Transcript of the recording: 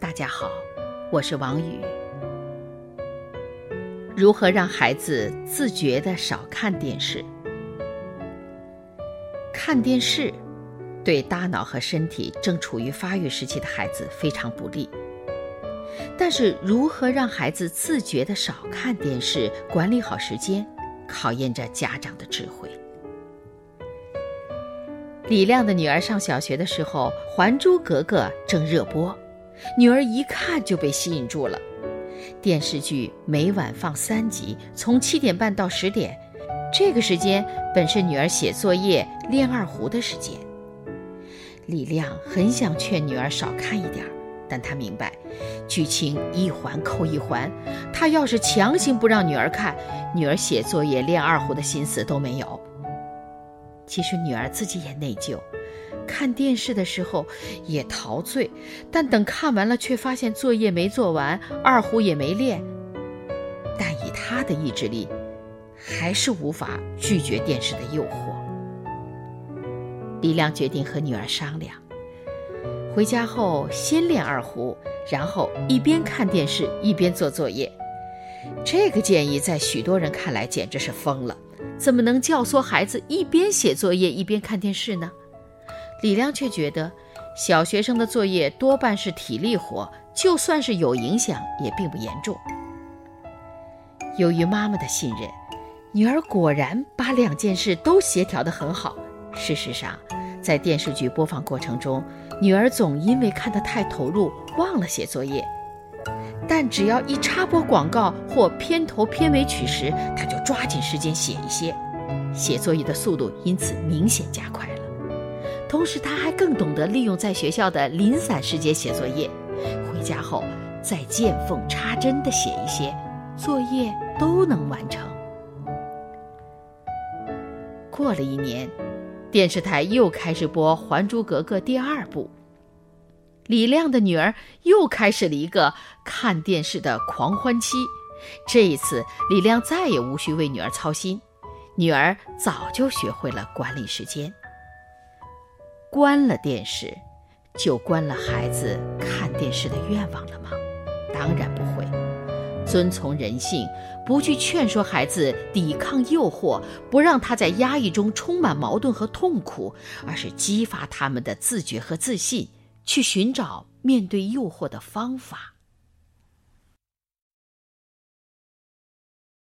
大家好，我是王宇。如何让孩子自觉的少看电视？看电视对大脑和身体正处于发育时期的孩子非常不利。但是，如何让孩子自觉的少看电视、管理好时间，考验着家长的智慧。李亮的女儿上小学的时候，《还珠格格》正热播，女儿一看就被吸引住了。电视剧每晚放三集，从七点半到十点，这个时间本是女儿写作业、练二胡的时间。李亮很想劝女儿少看一点。但他明白，剧情一环扣一环，他要是强行不让女儿看，女儿写作业、练二胡的心思都没有。其实女儿自己也内疚，看电视的时候也陶醉，但等看完了，却发现作业没做完，二胡也没练。但以他的意志力，还是无法拒绝电视的诱惑。李亮决定和女儿商量。回家后先练二胡，然后一边看电视一边做作业。这个建议在许多人看来简直是疯了，怎么能教唆孩子一边写作业一边看电视呢？李亮却觉得，小学生的作业多半是体力活，就算是有影响也并不严重。由于妈妈的信任，女儿果然把两件事都协调得很好。事实上，在电视剧播放过程中，女儿总因为看得太投入，忘了写作业。但只要一插播广告或片头片尾曲时，她就抓紧时间写一些，写作业的速度因此明显加快。同时，他还更懂得利用在学校的零散时间写作业，回家后再见缝插针地写一些，作业都能完成。过了一年。电视台又开始播《还珠格格》第二部，李亮的女儿又开始了一个看电视的狂欢期。这一次，李亮再也无需为女儿操心，女儿早就学会了管理时间。关了电视，就关了孩子看电视的愿望了吗？当然不会。遵从人性，不去劝说孩子抵抗诱惑，不让他在压抑中充满矛盾和痛苦，而是激发他们的自觉和自信，去寻找面对诱惑的方法。